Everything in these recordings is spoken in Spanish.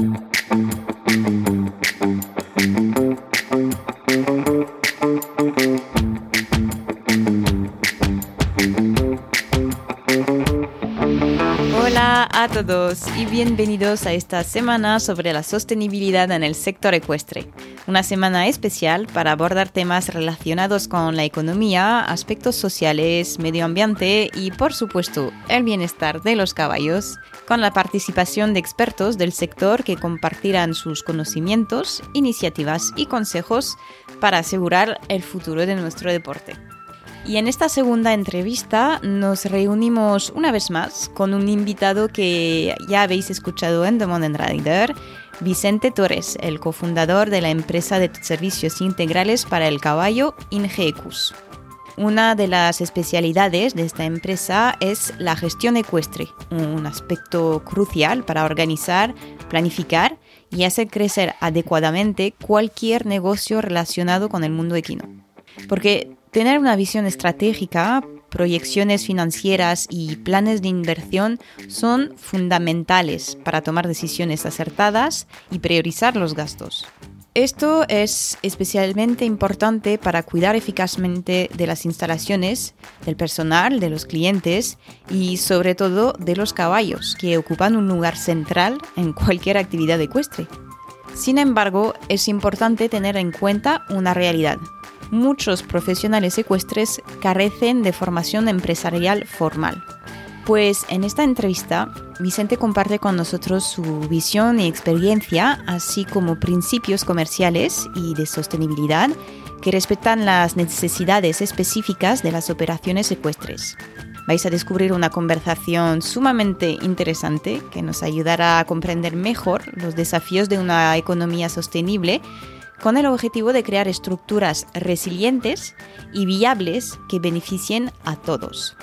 Thank you. Y bienvenidos a esta semana sobre la sostenibilidad en el sector ecuestre. Una semana especial para abordar temas relacionados con la economía, aspectos sociales, medio ambiente y por supuesto el bienestar de los caballos, con la participación de expertos del sector que compartirán sus conocimientos, iniciativas y consejos para asegurar el futuro de nuestro deporte. Y en esta segunda entrevista nos reunimos una vez más con un invitado que ya habéis escuchado en The Modern Rider, Vicente Torres, el cofundador de la empresa de servicios integrales para el caballo Ingecus. Una de las especialidades de esta empresa es la gestión ecuestre, un aspecto crucial para organizar, planificar y hacer crecer adecuadamente cualquier negocio relacionado con el mundo equino. Porque Tener una visión estratégica, proyecciones financieras y planes de inversión son fundamentales para tomar decisiones acertadas y priorizar los gastos. Esto es especialmente importante para cuidar eficazmente de las instalaciones, del personal, de los clientes y sobre todo de los caballos, que ocupan un lugar central en cualquier actividad ecuestre. Sin embargo, es importante tener en cuenta una realidad muchos profesionales ecuestres carecen de formación empresarial formal. Pues en esta entrevista, Vicente comparte con nosotros su visión y experiencia, así como principios comerciales y de sostenibilidad que respetan las necesidades específicas de las operaciones ecuestres. Vais a descubrir una conversación sumamente interesante que nos ayudará a comprender mejor los desafíos de una economía sostenible con el objetivo de crear estructuras resilientes y viables que beneficien a todos.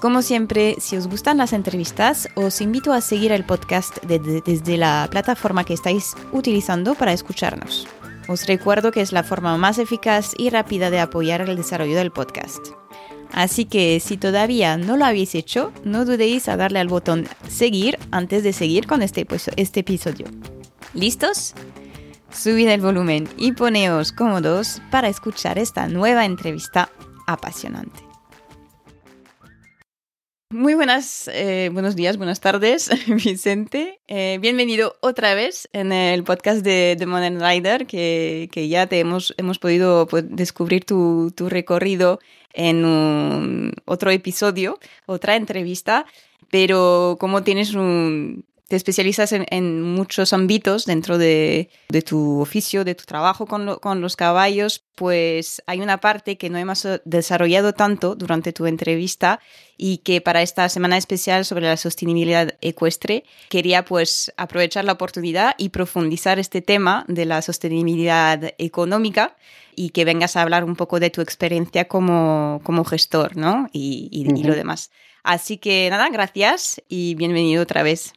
Como siempre, si os gustan las entrevistas, os invito a seguir el podcast desde la plataforma que estáis utilizando para escucharnos. Os recuerdo que es la forma más eficaz y rápida de apoyar el desarrollo del podcast. Así que si todavía no lo habéis hecho, no dudéis a darle al botón seguir antes de seguir con este, este episodio. ¿Listos? Subid el volumen y poneos cómodos para escuchar esta nueva entrevista apasionante. Muy buenas, eh, buenos días, buenas tardes, Vicente. Eh, bienvenido otra vez en el podcast de, The Modern Rider, que, que, ya te hemos, hemos podido pues, descubrir tu, tu, recorrido en otro episodio, otra entrevista. Pero como tienes un, te especializas en, muchos ámbitos dentro de, tu oficio, de tu trabajo con, los caballos, pues hay una parte que no hemos desarrollado tanto durante tu entrevista y que para esta semana especial sobre la sostenibilidad ecuestre quería pues aprovechar la oportunidad y profundizar este tema de la sostenibilidad económica y que vengas a hablar un poco de tu experiencia como, como gestor, ¿no? Y, y lo demás. Así que nada, gracias y bienvenido otra vez.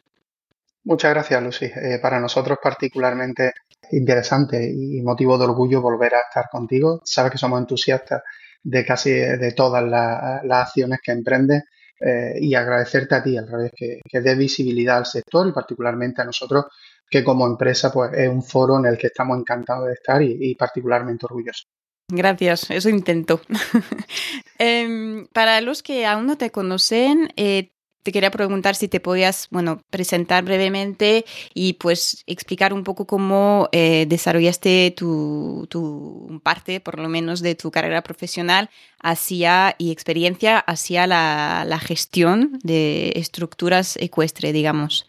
Muchas gracias, Lucy. Eh, para nosotros particularmente interesante y motivo de orgullo volver a estar contigo. Sabes que somos entusiastas de casi de todas las, acciones que emprendes eh, y agradecerte a ti, al revés, que, que dé visibilidad al sector y particularmente a nosotros, que como empresa pues es un foro en el que estamos encantados de estar y, particularmente orgullosos. Gracias, eso intento. Em, para los que aún no te conocen, eh, te quería preguntar si te podías, bueno, presentar brevemente y pues explicar un poco cómo eh, desarrollaste tu, tu, parte, por lo menos, de tu carrera profesional hacia y experiencia hacia la, la gestión de estructuras ecuestres, digamos.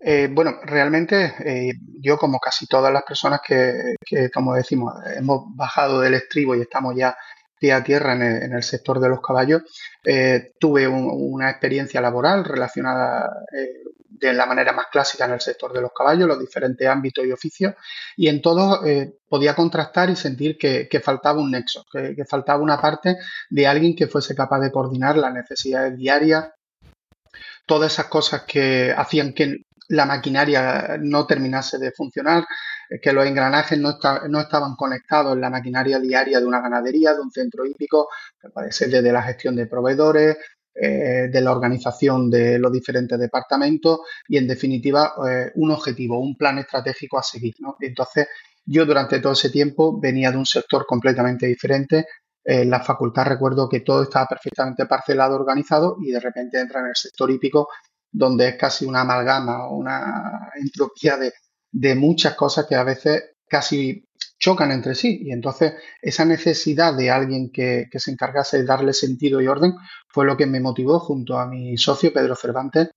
Eh, bueno, realmente eh, yo como casi todas las personas que, que, como decimos, hemos bajado del estribo y estamos ya pie a tierra en el, sector de los caballos. Eh, tuve una experiencia laboral relacionada eh, de la manera más clásica en el sector de los caballos, los diferentes ámbitos y oficios, y en todo eh, podía contrastar y sentir que, faltaba un nexo, que, faltaba una parte de alguien que fuese capaz de coordinar las necesidades diarias, todas esas cosas que hacían que la maquinaria no terminase de funcionar, que los engranajes no, no, estaban conectados en la maquinaria diaria de una ganadería, de un centro hípico, que puede ser desde la gestión de proveedores, eh, de la organización de los diferentes departamentos y, en definitiva, eh, un objetivo, un plan estratégico a seguir. Entonces, yo durante todo ese tiempo venía de un sector completamente diferente. En la facultad recuerdo que todo estaba perfectamente parcelado, organizado y de repente entra en el sector hípico donde es casi una amalgama o una entropía de, de muchas cosas que a veces casi chocan entre sí. Y entonces esa necesidad de alguien que, se encargase de darle sentido y orden fue lo que me motivó junto a mi socio Pedro Cervantes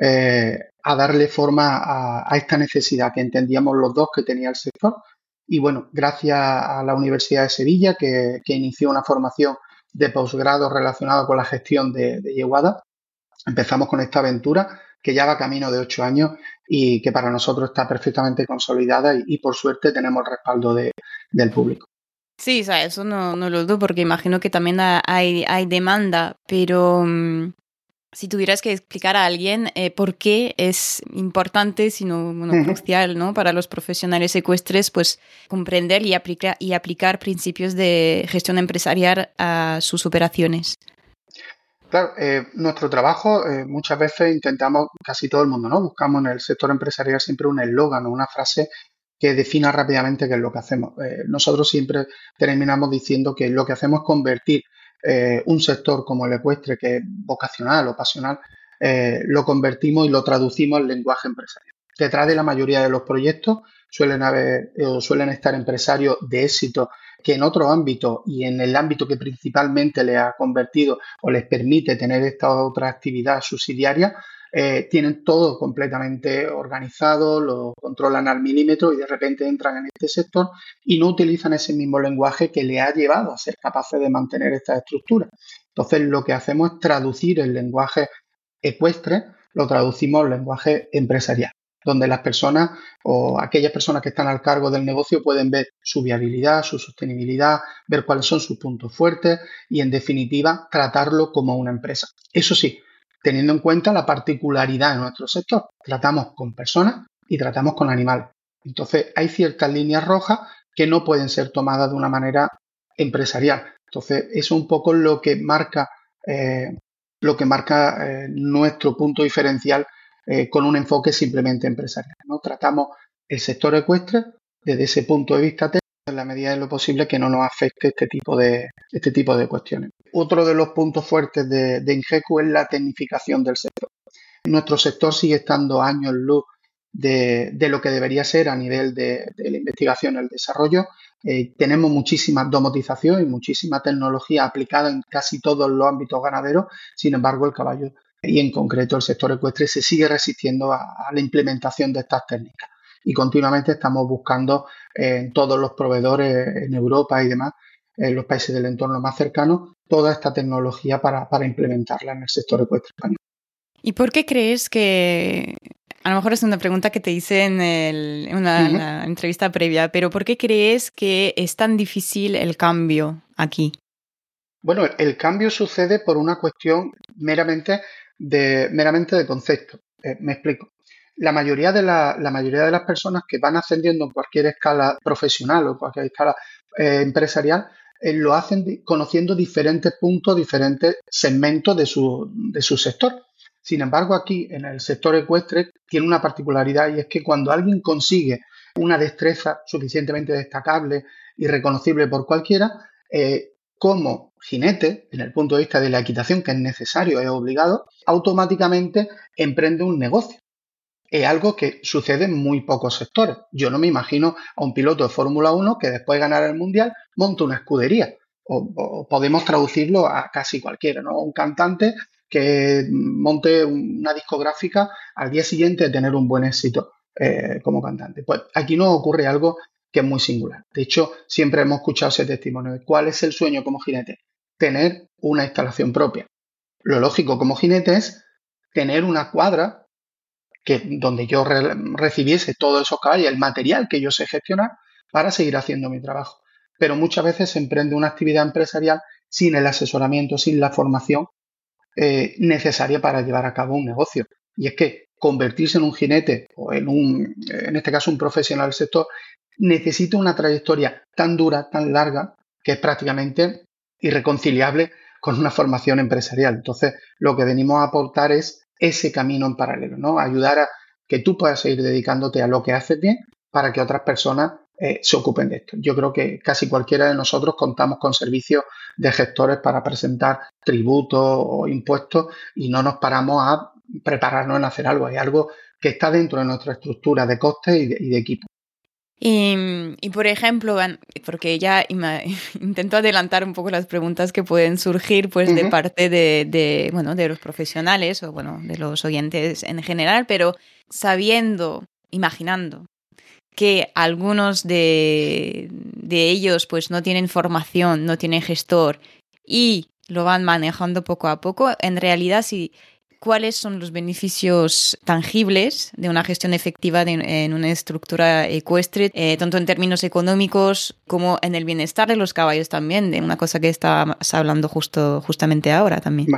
eh, a darle forma a, esta necesidad que entendíamos los dos que tenía el sector. Y bueno, gracias a la Universidad de Sevilla que, inició una formación de posgrado relacionada con la gestión de, de Yeguada, empezamos con esta aventura que ya va camino de ocho años y que para nosotros está perfectamente consolidada y, por suerte tenemos el respaldo del público. Sí, eso no, lo dudo porque imagino que también hay, hay demanda, pero mm, si tuvieras que explicar a alguien eh, por qué es importante, sino bueno, crucial ¿no? para los profesionales ecuestres, pues comprender y, aplicar y aplicar principios de gestión empresarial a sus operaciones. Claro, eh, nuestro trabajo eh, muchas veces intentamos, casi todo el mundo, ¿no? Buscamos en el sector empresarial siempre un eslogan o una frase que defina rápidamente qué es lo que hacemos. Eh, nosotros siempre terminamos diciendo que lo que hacemos es convertir un sector como el ecuestre, que es vocacional o pasional, lo convertimos y lo traducimos en lenguaje empresarial. Detrás de la mayoría de los proyectos suelen haber o suelen estar empresarios de éxito que en otro ámbito y en el ámbito que principalmente le ha convertido o les permite tener esta otra actividad subsidiaria, eh, tienen todo completamente organizado, lo controlan al milímetro y de repente entran en este sector y no utilizan ese mismo lenguaje que le ha llevado a ser capaces de mantener esta estructura. Entonces lo que hacemos es traducir el lenguaje ecuestre, lo traducimos al lenguaje empresarial donde las personas o aquellas personas que están al cargo del negocio pueden ver su viabilidad, su sostenibilidad, ver cuáles son sus puntos fuertes y, en definitiva, tratarlo como una empresa. Eso sí, teniendo en cuenta la particularidad de nuestro sector. Tratamos con personas y tratamos con animales. Entonces, hay ciertas líneas rojas que no pueden ser tomadas de una manera empresarial. Entonces, eso es un poco lo que marca, eh, lo que marca eh, nuestro punto diferencial eh, con un enfoque simplemente empresarial. Tratamos el sector ecuestre desde ese punto de vista técnico en la medida de lo posible que no nos afecte este tipo de, este tipo de cuestiones. Otro de los puntos fuertes de, de Ingecu es la tecnificación del sector. Nuestro sector sigue estando años luz de, de, lo que debería ser a nivel de, la investigación y el desarrollo. Eh, tenemos muchísima domotización y muchísima tecnología aplicada en casi todos los ámbitos ganaderos. Sin embargo, el caballo y en concreto el sector ecuestre se sigue resistiendo a, la implementación de estas técnicas. Y continuamente estamos buscando en todos los proveedores en Europa y demás, en los países del entorno más cercano, toda esta tecnología para, implementarla en el sector ecuestre español. ¿Y por qué crees que, a lo mejor es una pregunta que te hice en, una, entrevista previa, pero ¿por qué crees que es tan difícil el cambio aquí? Bueno, el cambio sucede por una cuestión meramente de, meramente de concepto. Eh, me explico. La mayoría, de las personas que van ascendiendo en cualquier escala profesional o cualquier escala eh, empresarial eh, lo hacen conociendo diferentes puntos, diferentes segmentos de su, sector. Sin embargo, aquí en el sector ecuestre tiene una particularidad y es que cuando alguien consigue una destreza suficientemente destacable y reconocible por cualquiera, como jinete, en el punto de vista de la equitación, que es necesario, es obligado, automáticamente emprende un negocio. Es algo que sucede en muy pocos sectores. Yo no me imagino a un piloto de Fórmula 1 que después de ganar el Mundial monte una escudería. O, podemos traducirlo a casi cualquiera, ¿no? Un cantante que monte una discográfica al día siguiente de tener un buen éxito eh, como cantante. Pues aquí no ocurre algo que es muy singular. De hecho, siempre hemos escuchado ese testimonio. ¿Cuál es el sueño como jinete? Tener una instalación propia. Lo lógico como jinete es tener una cuadra que, donde yo recibiese todos esos caballos, el material que yo sé gestionar para seguir haciendo mi trabajo. Pero muchas veces se emprende una actividad empresarial sin el asesoramiento, sin la formación eh, necesaria para llevar a cabo un negocio. Y es que convertirse en un jinete o en un, en este caso un profesional del sector, necesita una trayectoria tan dura, tan larga, que es prácticamente irreconciliable con una formación empresarial. Entonces, lo que venimos a aportar es ese camino en paralelo, ¿no? Ayudar a que tú puedas seguir dedicándote a lo que haces bien para que otras personas eh, se ocupen de esto. Yo creo que casi cualquiera de nosotros contamos con servicios de gestores para presentar tributos o impuestos y no nos paramos a prepararnos en hacer algo. Es algo que está dentro de nuestra estructura de costes y de equipo. Y, por ejemplo, porque ya intento adelantar un poco las preguntas que pueden surgir pues de parte de, bueno, de los profesionales o bueno, de los oyentes en general, pero sabiendo, imaginando que algunos de, de ellos pues no tienen formación, no tienen gestor y lo van manejando poco a poco, en realidad si cuáles son los beneficios tangibles de una gestión efectiva en una estructura ecuestre, eh, tanto en términos económicos como en el bienestar de los caballos también, de una cosa que estabas hablando justo, justamente ahora también.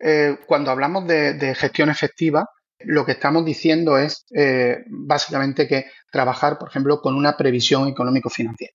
Eh, cuando hablamos de, gestión efectiva, lo que estamos diciendo es eh, básicamente que trabajar, por ejemplo, con una previsión económico-financiera,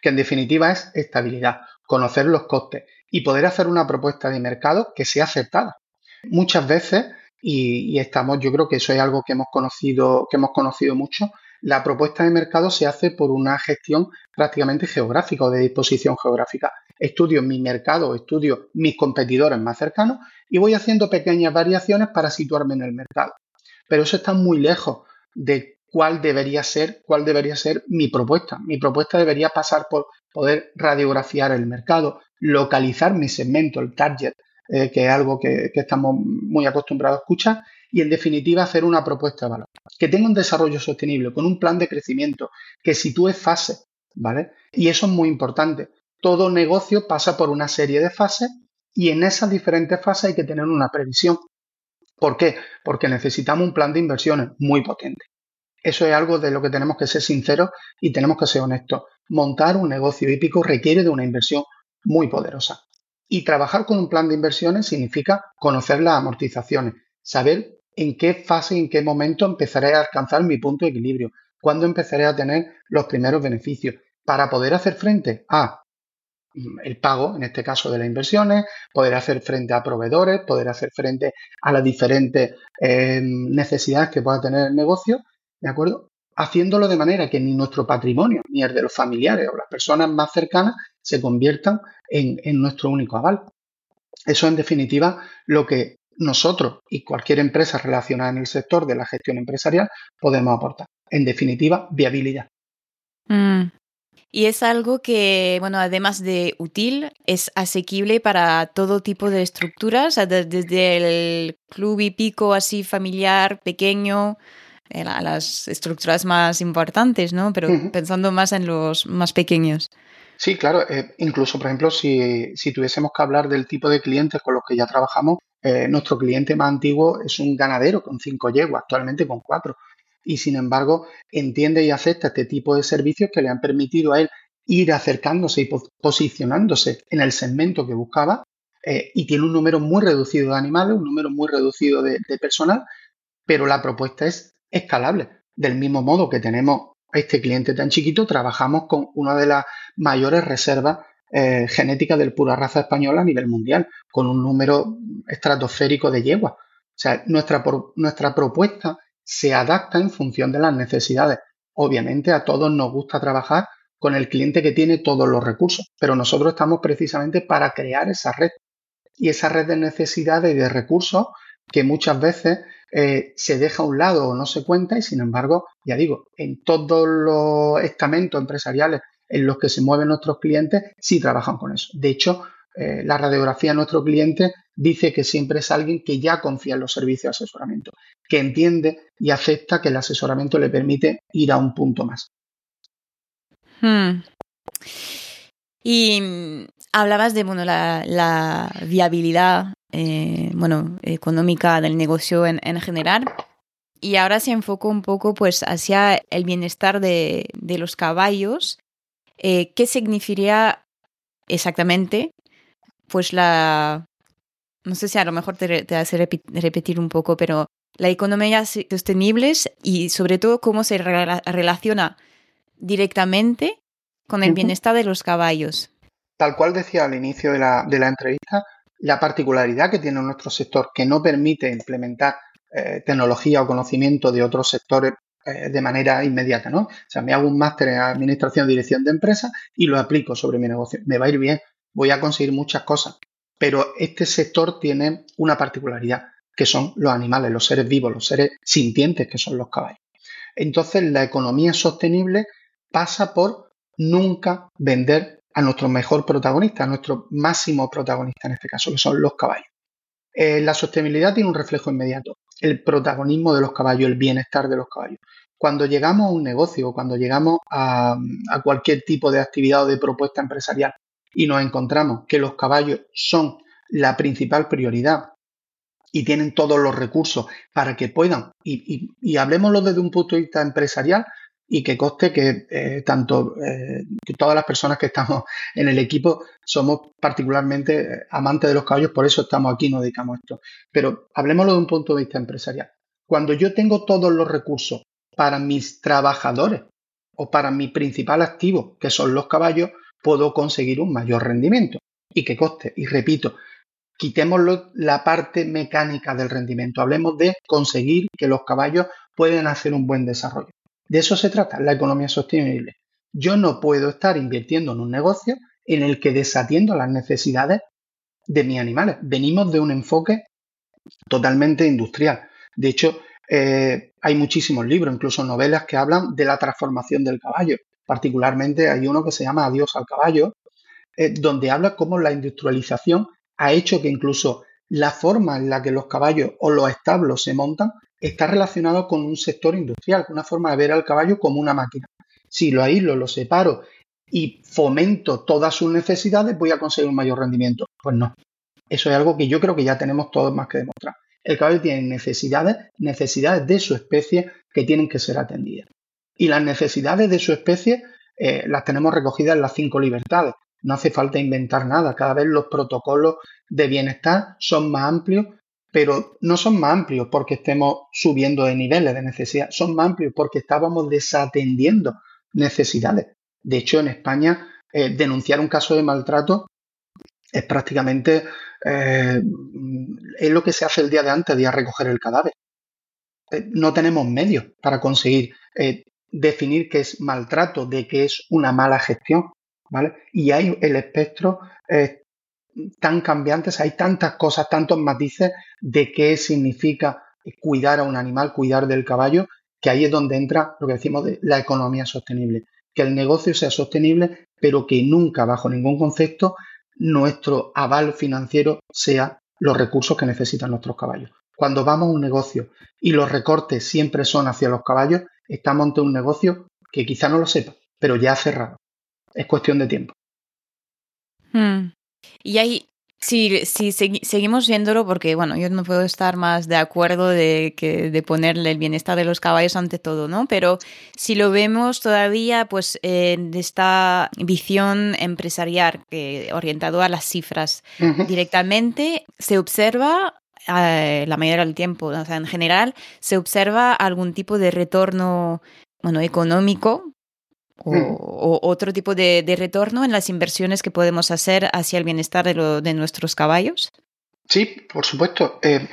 que en definitiva es estabilidad, conocer los costes y poder hacer una propuesta de mercado que sea aceptada muchas veces, y, estamos, yo creo que eso es algo que hemos conocido, que hemos conocido mucho, la propuesta de mercado se hace por una gestión prácticamente geográfica o de disposición geográfica. Estudio mi mercado, estudio mis competidores más cercanos y voy haciendo pequeñas variaciones para situarme en el mercado. Pero eso está muy lejos de cuál debería ser, cuál debería ser mi propuesta. Mi propuesta debería pasar por poder radiografiar el mercado, localizar mi segmento, el target, eh, que es algo que, estamos muy acostumbrados a escuchar, y en definitiva hacer una propuesta de valor, que tenga un desarrollo sostenible, con un plan de crecimiento, que sitúe fases, ¿vale? Y eso es muy importante. Todo negocio pasa por una serie de fases y en esas diferentes fases hay que tener una previsión. ¿Por qué? Porque necesitamos un plan de inversiones muy potente. Eso es algo de lo que tenemos que ser sinceros y tenemos que ser honestos. Montar un negocio hípico requiere de una inversión muy poderosa. Y trabajar con un plan de inversiones significa conocer las amortizaciones, saber en qué fase, en qué momento empezaré a alcanzar mi punto de equilibrio, cuándo empezaré a tener los primeros beneficios, para poder hacer frente a el pago, en este caso de las inversiones, poder hacer frente a proveedores, poder hacer frente a las diferentes eh, necesidades que pueda tener el negocio, ¿de acuerdo? Haciéndolo de manera que ni nuestro patrimonio, ni el de los familiares o las personas más cercanas se conviertan en, nuestro único aval. Eso en definitiva lo que nosotros y cualquier empresa relacionada en el sector de la gestión empresarial podemos aportar. En definitiva, viabilidad. Mm. Y es algo que, bueno, además de útil, es asequible para todo tipo de estructuras, desde el club y pico así familiar, pequeño, eh, a las estructuras más importantes, ¿no? Pero pensando más en los más pequeños. Sí, claro. Eh, incluso, por ejemplo, si, tuviésemos que hablar del tipo de clientes con los que ya trabajamos, eh, nuestro cliente más antiguo es un ganadero con cinco yeguas, actualmente con cuatro. Y sin embargo, entiende y acepta este tipo de servicios que le han permitido a él ir acercándose y posicionándose en el segmento que buscaba eh, y tiene un número muy reducido de animales, un número muy reducido de personal, pero la propuesta es escalable. Del mismo modo que tenemos este cliente tan chiquito, trabajamos con una de las mayores reservas eh, genéticas del pura raza española a nivel mundial, con un número estratosférico de yeguas. O sea, nuestra, nuestra propuesta se adapta en función de las necesidades. Obviamente a todos nos gusta trabajar con el cliente que tiene todos los recursos, pero nosotros estamos precisamente para crear esa red. Y esa red de necesidades y de recursos que muchas veces eh, se deja a un lado o no se cuenta y sin embargo, ya digo, en todos los estamentos empresariales en los que se mueven nuestros clientes, sí trabajan con eso. De hecho, eh, la radiografía de nuestro cliente dice que siempre es alguien que ya confía en los servicios de asesoramiento, que entiende y acepta que el asesoramiento le permite ir a un punto más. Hmm. Y mm, hablabas de bueno, la viabilidad eh, bueno, económica del negocio en, general. Y ahora se enfocó un poco pues hacia el bienestar de, los caballos. Eh, ¿Qué significaría exactamente? Pues la... No sé si a lo mejor te, te hace repetir un poco, pero la economía sostenible y sobre todo cómo se relaciona directamente con el bienestar de los caballos. tal cual decía al inicio de la, de la entrevista, la particularidad que tiene nuestro sector que no permite implementar eh, tecnología o conocimiento de otros sectores eh, de manera inmediata, ¿no? O sea, me hago un máster en administración dirección de empresas y lo aplico sobre mi negocio. Me va a ir bien, voy a conseguir muchas cosas, pero este sector tiene una particularidad, que son los animales, los seres vivos, los seres sintientes, que son los caballos. Entonces, la economía sostenible pasa por nunca vender a nuestro mejor protagonista, a nuestro máximo protagonista en este caso, que son los caballos. Eh, la sostenibilidad tiene un reflejo inmediato, el protagonismo de los caballos, el bienestar de los caballos. Cuando llegamos a un negocio, cuando llegamos a, cualquier tipo de actividad o de propuesta empresarial y nos encontramos que los caballos son la principal prioridad y tienen todos los recursos para que puedan, y, y, hablemoslo desde un punto de vista empresarial, y que coste que eh, tanto eh, todas las personas que estamos en el equipo somos particularmente eh, amantes de los caballos, por eso estamos aquí, nos dedicamos a esto. Pero hablemoslo de un punto de vista empresarial. Cuando yo tengo todos los recursos para mis trabajadores o para mi principal activo, que son los caballos, puedo conseguir un mayor rendimiento. ¿Y qué coste? Y repito, quitémoslo la parte mecánica del rendimiento. Hablemos de conseguir que los caballos pueden hacer un buen desarrollo. De eso se trata la economía sostenible. Yo no puedo estar invirtiendo en un negocio en el que desatiendo las necesidades de mis animales. Venimos de un enfoque totalmente industrial. De hecho, eh, hay muchísimos libros, incluso novelas que hablan de la transformación del caballo. Particularmente hay uno que se llama Adiós al caballo, eh, donde habla cómo la industrialización ha hecho que incluso la forma en la que los caballos o los establos se montan está relacionado con un sector industrial, una forma de ver al caballo como una máquina. Si lo aíslo, lo separo y fomento todas sus necesidades, voy a conseguir un mayor rendimiento. Pues no. Eso es algo que yo creo que ya tenemos todos más que demostrar. El caballo tiene necesidades, necesidades de su especie que tienen que ser atendidas. Y las necesidades de su especie eh, las tenemos recogidas en las cinco libertades. No hace falta inventar nada. Cada vez los protocolos de bienestar son más amplios pero no son más amplios porque estemos subiendo de niveles de necesidad, son más amplios porque estábamos desatendiendo necesidades. De hecho, en España, eh, denunciar un caso de maltrato es prácticamente eh, es lo que se hace el día de antes de recoger el cadáver. Eh, no tenemos medios para conseguir definir qué es maltrato, de qué es una mala gestión. ¿vale? Y hay el espectro tan cambiantes, hay tantas cosas, tantos matices de qué significa cuidar a un animal, cuidar del caballo, que ahí es donde entra lo que decimos de la economía sostenible. Que el negocio sea sostenible, pero que nunca, bajo ningún concepto, nuestro aval financiero sea los recursos que necesitan nuestros caballos. Cuando vamos a un negocio y los recortes siempre son hacia los caballos, estamos ante un negocio que quizá no lo sepa, pero ya ha cerrado. Es cuestión de tiempo. Hmm. Y ahí, si, si seguimos viéndolo, porque bueno, yo no puedo estar más de acuerdo de, que, de ponerle el bienestar de los caballos ante todo, ¿no? Pero si lo vemos todavía, pues en esta visión empresarial que orientado a las cifras directamente, se observa eh, la mayoría del tiempo, o sea, en general, se observa algún tipo de retorno bueno, económico o, otro tipo de, retorno en las inversiones que podemos hacer hacia el bienestar de, nuestros caballos? Sí, por supuesto. Eh,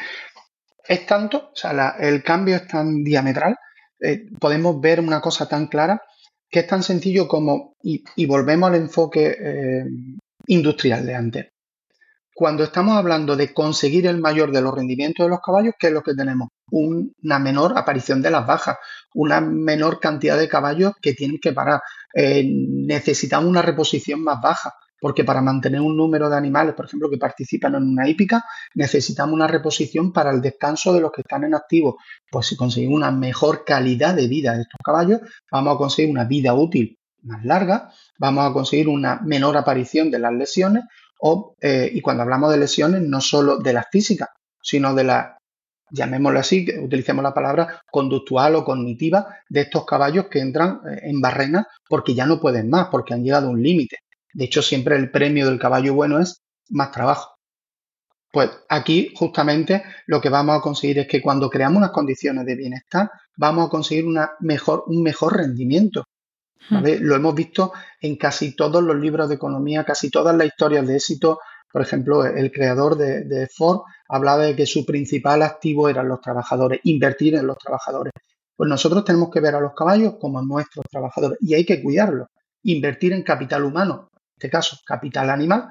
es tanto, o sea, el cambio es tan diametral, eh, podemos ver una cosa tan clara que es tan sencillo como, y, volvemos al enfoque eh, industrial de antes. Cuando estamos hablando de conseguir el mayor de los rendimientos de los caballos, ¿qué es lo que tenemos? Una menor aparición de las bajas, una menor cantidad de caballos que tienen que parar. Eh, necesitamos una reposición más baja, porque para mantener un número de animales, por ejemplo, que participan en una hípica, necesitamos una reposición para el descanso de los que están en activo. Pues si conseguimos una mejor calidad de vida de estos caballos, vamos a conseguir una vida útil más larga, vamos a conseguir una menor aparición de las lesiones eh, y cuando hablamos de lesiones, no solo de las físicas, sino de las, llamémoslo así, utilicemos la palabra conductual o cognitiva, de estos caballos que entran eh, en barrena porque ya no pueden más, porque han llegado a un límite. De hecho, siempre el premio del caballo bueno es más trabajo. Pues aquí justamente lo que vamos a conseguir es que cuando creamos unas condiciones de bienestar, vamos a conseguir una mejor, un mejor rendimiento Lo hemos visto en casi todos los libros de economía, casi todas las historias de éxito. Por ejemplo, el creador de, Ford hablaba de que su principal activo eran los trabajadores, invertir en los trabajadores. Pues nosotros tenemos que ver a los caballos como nuestros trabajadores y hay que cuidarlos. Invertir en capital humano, en este caso capital animal,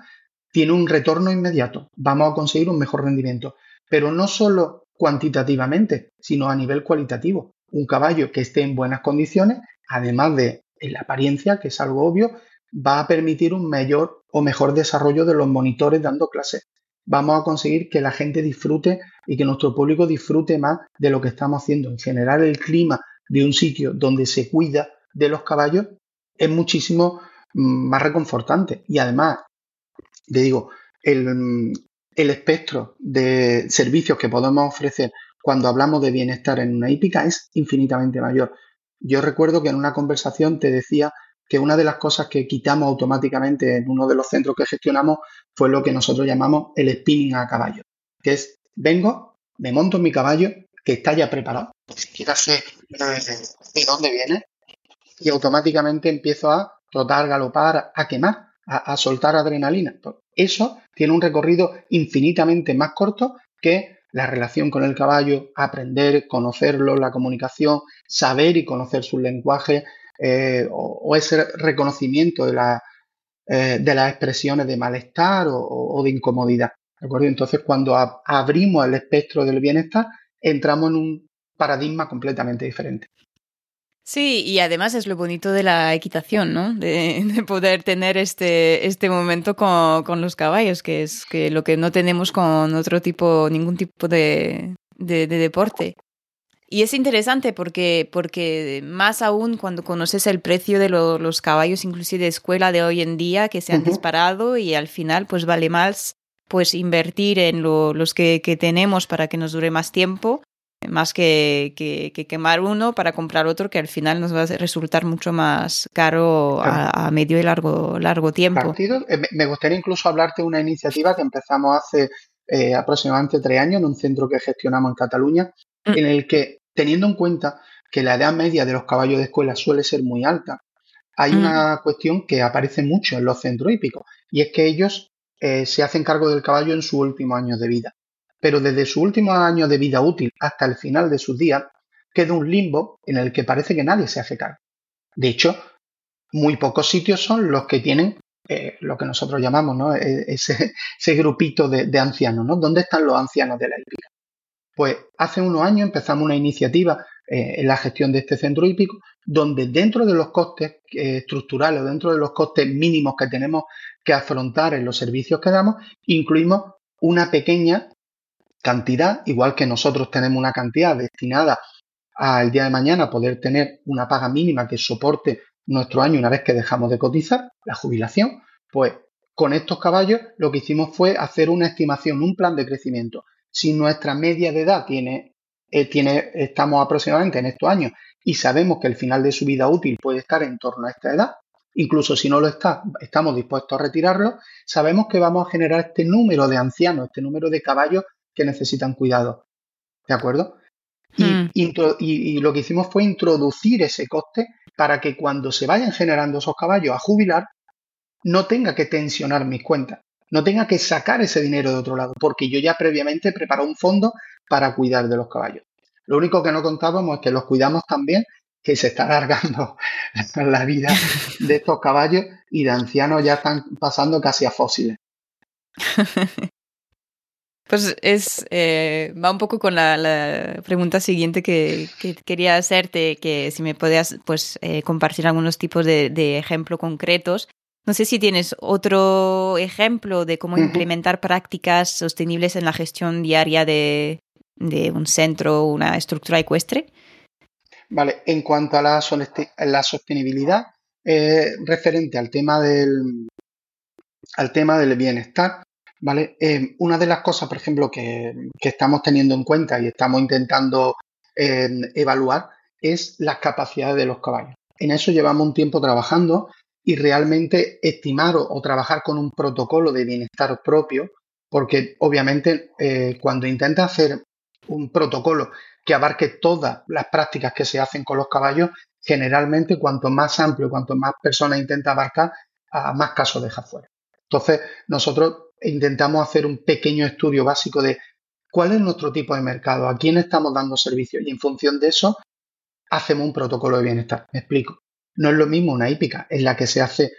tiene un retorno inmediato. Vamos a conseguir un mejor rendimiento. Pero no solo cuantitativamente, sino a nivel cualitativo. Un caballo que esté en buenas condiciones, además de en la apariencia, que es algo obvio, va a permitir un mayor o mejor desarrollo de los monitores dando clases. Vamos a conseguir que la gente disfrute y que nuestro público disfrute más de lo que estamos haciendo. En general, el clima de un sitio donde se cuida de los caballos es muchísimo mm, más reconfortante. Y además, te digo, el, el espectro de servicios que podemos ofrecer cuando hablamos de bienestar en una hípica es infinitamente mayor. Yo recuerdo que en una conversación te decía que una de las cosas que quitamos automáticamente en uno de los centros que gestionamos fue lo que nosotros llamamos el spinning a caballo, que es vengo, me monto en mi caballo que está ya preparado, ni siquiera sé eh, de dónde viene y automáticamente empiezo a trotar, galopar, a quemar, a, a soltar adrenalina. Pues eso tiene un recorrido infinitamente más corto que la relación con el caballo, aprender, conocerlo, la comunicación, saber y conocer su lenguaje eh, o, ese reconocimiento de, la, eh, de, las expresiones de malestar o, de incomodidad. Entonces, cuando abrimos el espectro del bienestar, entramos en un paradigma completamente diferente. Sí, y además es lo bonito de la equitación, ¿no? De, poder tener este, este momento con, los caballos, que es que lo que no tenemos con otro tipo, ningún tipo de, deporte. Y es interesante porque, porque más aún cuando conoces el precio de los caballos, inclusive de escuela de hoy en día, que se han disparado y al final pues vale más pues invertir en los que, que tenemos para que nos dure más tiempo más que, que, quemar uno para comprar otro que al final nos va a resultar mucho más caro a, medio y largo, largo tiempo. Eh, me gustaría incluso hablarte de una iniciativa que empezamos hace eh, aproximadamente tres años en un centro que gestionamos en Cataluña, mm. en el que, teniendo en cuenta que la edad media de los caballos de escuela suele ser muy alta, hay mm. una cuestión que aparece mucho en los centros hípicos, y es que ellos eh, se hacen cargo del caballo en sus últimos años de vida pero desde su último año de vida útil hasta el final de sus días queda un limbo en el que parece que nadie se hace cargo. De hecho, muy pocos sitios son los que tienen eh, lo que nosotros llamamos ¿no? E, ese, grupito de, ancianos. ¿no? ¿Dónde están los ancianos de la hípica? Pues hace unos años empezamos una iniciativa eh, en la gestión de este centro hípico, donde dentro de los costes eh, estructurales o dentro de los costes mínimos que tenemos que afrontar en los servicios que damos, incluimos una pequeña cantidad, igual que nosotros tenemos una cantidad destinada al día de mañana poder tener una paga mínima que soporte nuestro año una vez que dejamos de cotizar, la jubilación, pues con estos caballos lo que hicimos fue hacer una estimación, un plan de crecimiento. Si nuestra media de edad tiene, eh, tiene, estamos aproximadamente en estos años y sabemos que el final de su vida útil puede estar en torno a esta edad, incluso si no lo está, estamos dispuestos a retirarlo, sabemos que vamos a generar este número de ancianos, este número de caballos que necesitan cuidado. ¿De acuerdo? Hmm. Y, lo que hicimos fue introducir ese coste para que cuando se vayan generando esos caballos a jubilar, no tenga que tensionar mis cuentas, no tenga que sacar ese dinero de otro lado, porque yo ya previamente preparado un fondo para cuidar de los caballos. Lo único que no contábamos es que los cuidamos también, que se está alargando la vida de estos caballos y de ancianos ya están pasando casi a fósiles. Pues es, eh, va un poco con la, pregunta siguiente que, quería hacerte, que si me podías pues, eh, compartir algunos tipos de, de ejemplos concretos. No sé si tienes otro ejemplo de cómo implementar prácticas sostenibles en la gestión diaria de, de un centro o una estructura ecuestre. Vale, en cuanto a la, la sostenibilidad, eh, referente al tema del, al tema del bienestar, ¿vale? Eh, una de las cosas, por ejemplo, que, estamos teniendo en cuenta y estamos intentando eh, evaluar es las capacidades de los caballos. En eso llevamos un tiempo trabajando y realmente estimar o, trabajar con un protocolo de bienestar propio, porque obviamente eh, cuando intenta hacer un protocolo que abarque todas las prácticas que se hacen con los caballos, generalmente cuanto más amplio, cuanto más personas intenta abarcar, a más casos deja fuera. Entonces, nosotros intentamos hacer un pequeño estudio básico de cuál es nuestro tipo de mercado, a quién estamos dando servicio y en función de eso hacemos un protocolo de bienestar. Me explico. No es lo mismo una hípica en la que se hace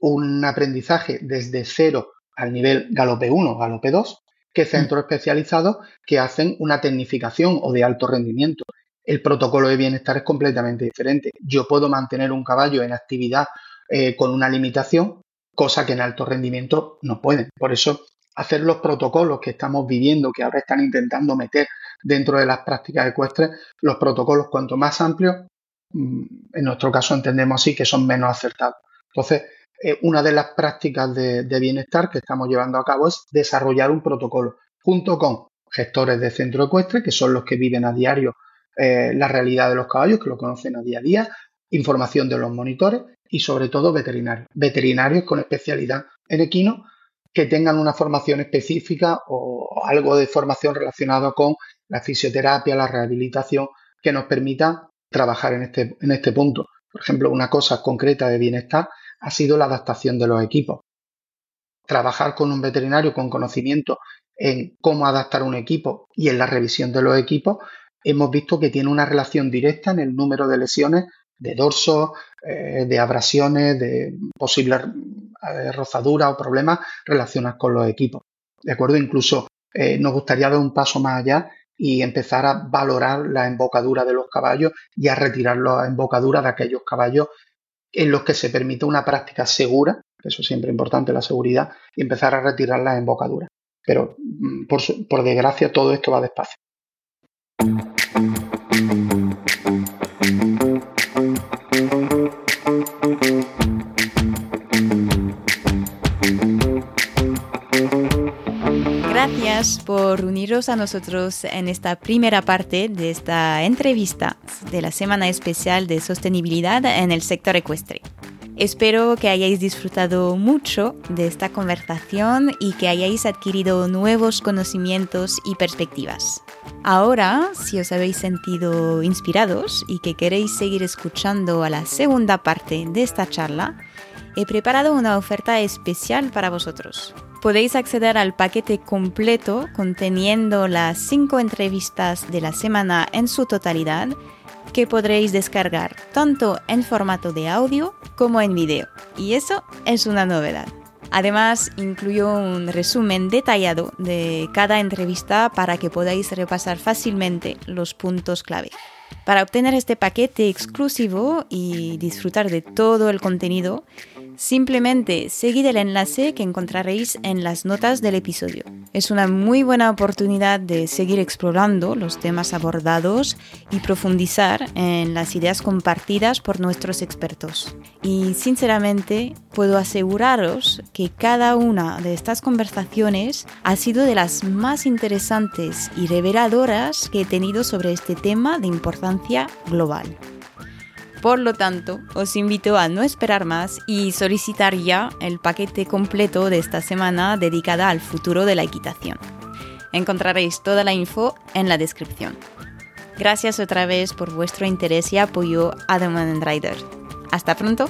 un aprendizaje desde cero al nivel Galope 1, Galope 2, que mm. centros especializados que hacen una tecnificación o de alto rendimiento. El protocolo de bienestar es completamente diferente. Yo puedo mantener un caballo en actividad eh, con una limitación, cosa que en alto rendimiento no pueden. Por eso, hacer los protocolos que estamos viviendo, que ahora están intentando meter dentro de las prácticas ecuestres, los protocolos cuanto más amplios, en nuestro caso entendemos así que son menos acertados. Entonces, eh, una de las prácticas de, bienestar que estamos llevando a cabo es desarrollar un protocolo junto con gestores de centro ecuestre, que son los que viven a diario eh, la realidad de los caballos, que lo conocen a día a día, información de los monitores y sobre todo veterinarios. Veterinarios con especialidad en equino que tengan una formación específica o algo de formación relacionada con la fisioterapia, la rehabilitación, que nos permita trabajar en este, en este punto. Por ejemplo, una cosa concreta de bienestar ha sido la adaptación de los equipos. Trabajar con un veterinario con conocimiento en cómo adaptar un equipo y en la revisión de los equipos, hemos visto que tiene una relación directa en el número de lesiones de dorso, eh, de abrasiones, de posibles eh, rozaduras o problemas relacionados con los equipos. ¿De acuerdo? Incluso eh, nos gustaría dar un paso más allá y empezar a valorar la embocadura de los caballos y a retirar la embocadura de aquellos caballos en los que se permite una práctica segura, que eso es siempre importante, la seguridad, y empezar a retirar las embocaduras. Pero mm, por, por desgracia todo esto va despacio. Por uniros a nosotros en esta primera parte de esta entrevista de la Semana Especial de Sostenibilidad en el sector ecuestre. Espero que hayáis disfrutado mucho de esta conversación y que hayáis adquirido nuevos conocimientos y perspectivas. Ahora, si os habéis sentido inspirados y que queréis seguir escuchando a la segunda parte de esta charla, he preparado una oferta especial para vosotros podéis acceder al paquete completo conteniendo las cinco entrevistas de la semana en su totalidad que podréis descargar tanto en formato de audio como en video. Y eso es una novedad. Además, incluyo un resumen detallado de cada entrevista para que podáis repasar fácilmente los puntos clave. Para obtener este paquete exclusivo y disfrutar de todo el contenido, Simplemente seguid el enlace que encontraréis en las notas del episodio. Es una muy buena oportunidad de seguir explorando los temas abordados y profundizar en las ideas compartidas por nuestros expertos. Y sinceramente puedo aseguraros que cada una de estas conversaciones ha sido de las más interesantes y reveladoras que he tenido sobre este tema de importancia global. Por lo tanto, os invito a no esperar más y solicitar ya el paquete completo de esta semana dedicada al futuro de la equitación. Encontraréis toda la info en la descripción. Gracias otra vez por vuestro interés y apoyo a The Man Rider. Hasta pronto.